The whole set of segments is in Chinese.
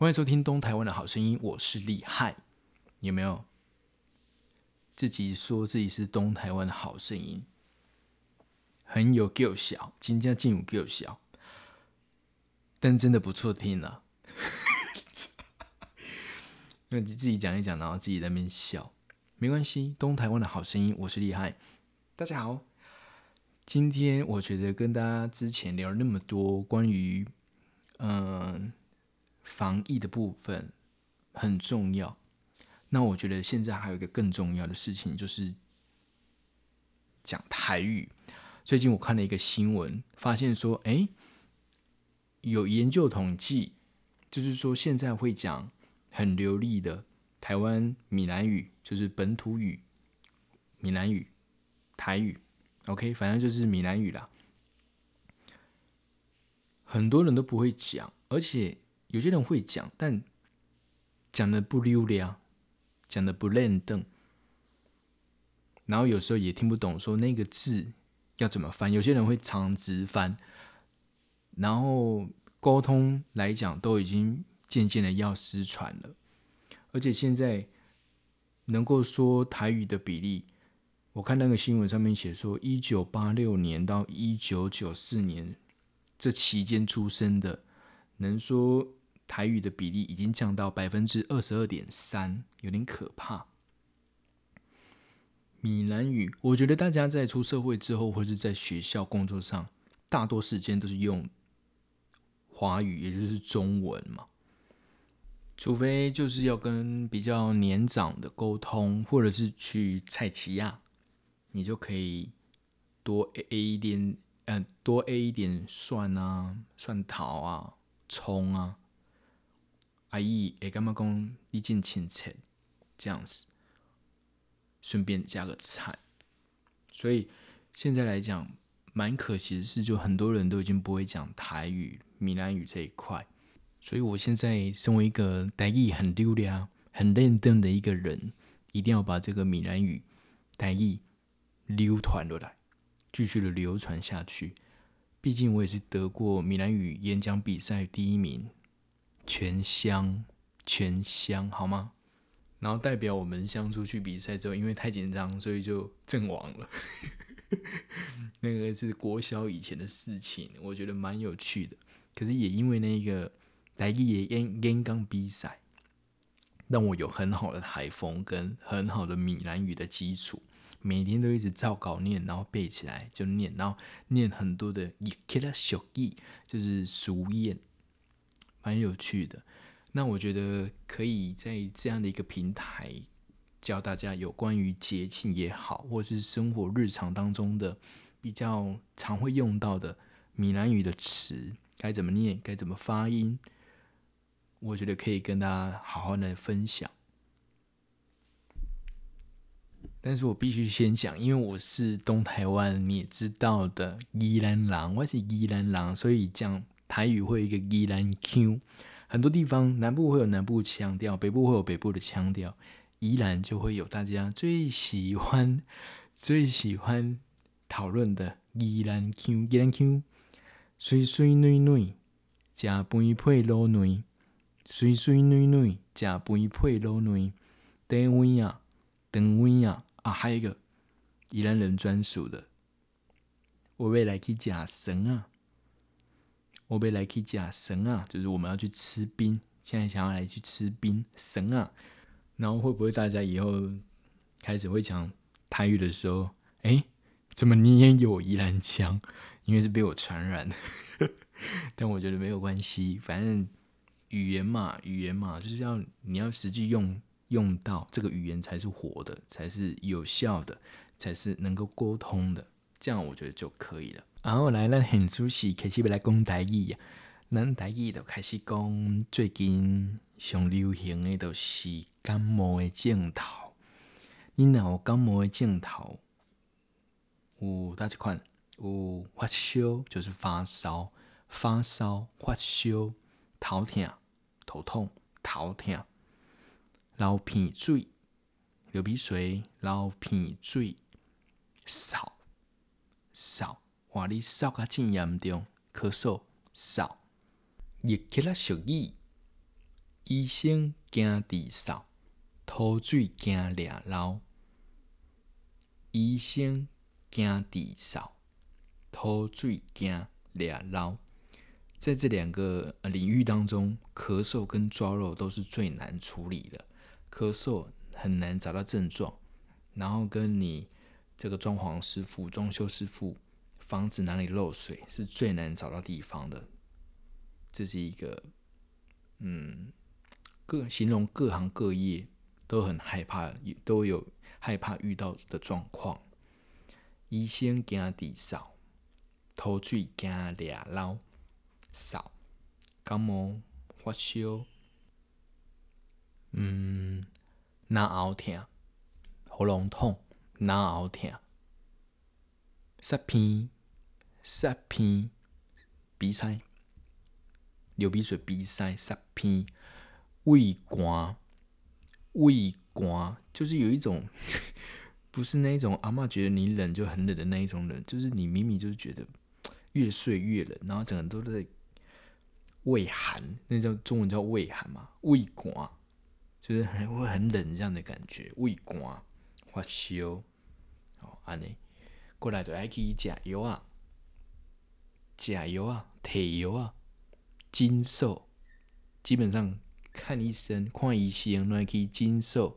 欢迎收听东台湾的好声音，我是厉害。有没有自己说自己是东台湾的好声音？很有够小，金家劲有够小，但真的不错听了。那自己讲一讲，然后自己在那边笑，没关系。东台湾的好声音，我是厉害。大家好，今天我觉得跟大家之前聊了那么多关于嗯。防疫的部分很重要，那我觉得现在还有一个更重要的事情，就是讲台语。最近我看了一个新闻，发现说，哎，有研究统计，就是说现在会讲很流利的台湾闽南语，就是本土语，闽南语、台语，OK，反正就是闽南语啦。很多人都不会讲，而且。有些人会讲，但讲的不溜了，讲的不认真，然后有时候也听不懂，说那个字要怎么翻。有些人会常直翻，然后沟通来讲都已经渐渐的要失传了。而且现在能够说台语的比例，我看那个新闻上面写说，一九八六年到一九九四年这期间出生的，能说。台语的比例已经降到百分之二十二点三，有点可怕。闽南语，我觉得大家在出社会之后，或是在学校工作上，大多时间都是用华语，也就是中文嘛。除非就是要跟比较年长的沟通，或者是去菜奇亚，你就可以多 A 一点，嗯，多 A 一点蒜啊、蒜头啊、葱啊。阿姨，会干嘛讲一件亲切这样子，顺便加个菜。所以现在来讲，蛮可惜的是，就很多人都已经不会讲台语、闽南语这一块。所以我现在身为一个台语很溜亮、很认真的一个人，一定要把这个闽南语、台语流传落来，继续的流传下去。毕竟我也是得过闽南语演讲比赛第一名。全乡，全乡，好吗？然后代表我们乡出去比赛之后，因为太紧张，所以就阵亡了。那个是国小以前的事情，我觉得蛮有趣的。可是也因为那个台语的演演讲比赛，让我有很好的台风跟很好的闽南语的基础，每天都一直照稿念，然后背起来就念，然后念很多的，就是俗谚。蛮有趣的，那我觉得可以在这样的一个平台教大家有关于节庆也好，或是生活日常当中的比较常会用到的闽南语的词该怎么念，该怎么发音，我觉得可以跟大家好好的分享。但是我必须先讲，因为我是东台湾，你也知道的宜兰人，我是宜兰人，所以讲。台语会一个宜兰腔，很多地方南部会有南部腔调，北部会有北部的腔调，宜兰就会有大家最喜欢、最喜欢讨论的宜兰腔。宜兰腔，水水嫩嫩，食饭配卤卵，水水嫩嫩，食饭配卤卵，短碗啊，长碗啊，啊，还有一个宜兰人专属的，我未来去食神啊。我被来去加神啊，就是我们要去吃冰，现在想要来去吃冰神啊，然后会不会大家以后开始会讲台语的时候，哎，怎么你也有宜兰腔？因为是被我传染，但我觉得没有关系，反正语言嘛，语言嘛，就是要你要实际用用到这个语言才是活的，才是有效的，才是能够沟通的，这样我觉得就可以了。然后来，咱现主时开始要来讲台语啊。咱台语就开始讲最近上流行的，就是感冒的症头。你若有感冒的症头，有哪几款？有发烧，就是发烧，发烧、发烧、头痛、头痛、头痛、流鼻水、流鼻水、流鼻水、扫扫。话你烧甲真严重，咳嗽、嗽，热气啦，俗语，医生惊治扫，土水惊抓流。医生惊治扫，土水惊抓流。在这两个领域当中，咳嗽跟抓漏都是最难处理的。咳嗽很难找到症状，然后跟你这个装潢师傅、装修师傅，房子哪里漏水是最难找到地方的。这是一个，嗯，各形容各行各业都很害怕，都有害怕遇到的状况。医生惊治扫，土水惊俩捞。扫，感冒发烧，嗯，哪喉痛，喉咙痛，哪喉痛，塞鼻，塞鼻，鼻塞，流鼻水，鼻塞，塞鼻，胃寒，胃寒，就是有一种，不是那一种阿嬷觉得你冷就很冷的那一种冷，就是你明明就是觉得越睡越冷，然后整个都在。胃寒，那叫中文叫胃寒嘛？胃寒，就是很会很冷这样的感觉。胃寒，发烧，哦，安尼过来就爱去食药啊，食药啊，退药啊，诊所。基本上看医生、看医生，都爱去诊所、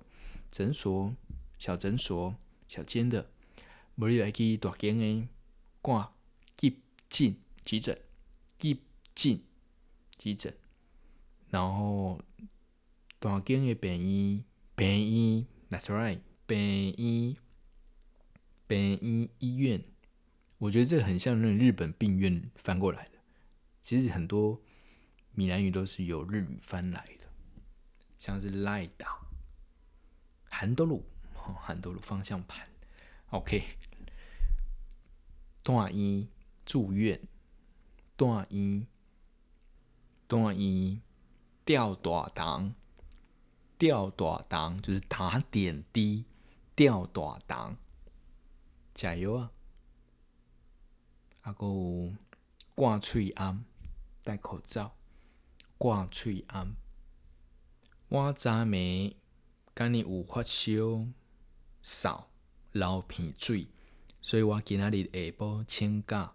诊所、小诊所、小间的，无你爱去大间的，挂急诊、急诊、急诊。急诊，然后大间的病医，病医，That's right，病医，病医医院，我觉得这很像那日本病院翻过来的。其实很多闽南语都是由日语翻来的，像是赖打、韩多鲁、韩多鲁方向盘，OK，大医住院，大医。中医吊大堂，吊大堂就是打点滴，吊大堂，加油啊！啊，搁有挂喙罨，戴口罩，挂喙罨。我昨暝敢若有发烧、嗽、流鼻水，所以我今仔日下晡请假，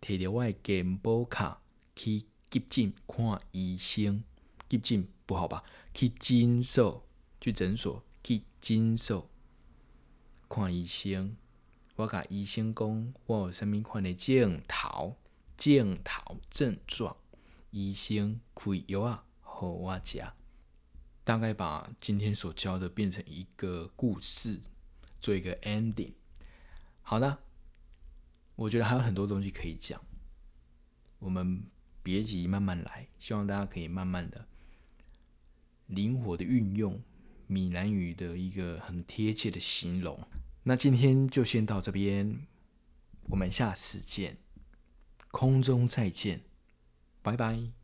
摕着我的健保卡去。急诊看医生，急诊不好吧？去诊所，去诊所，去诊所看医生。我甲医生讲，我有啥物款的症头、镜头症状，医生开药啊，互我食。大概把今天所教的变成一个故事，做一个 ending。好的，我觉得还有很多东西可以讲，我们。别急，慢慢来。希望大家可以慢慢的、灵活的运用闽南语的一个很贴切的形容。那今天就先到这边，我们下次见，空中再见，拜拜。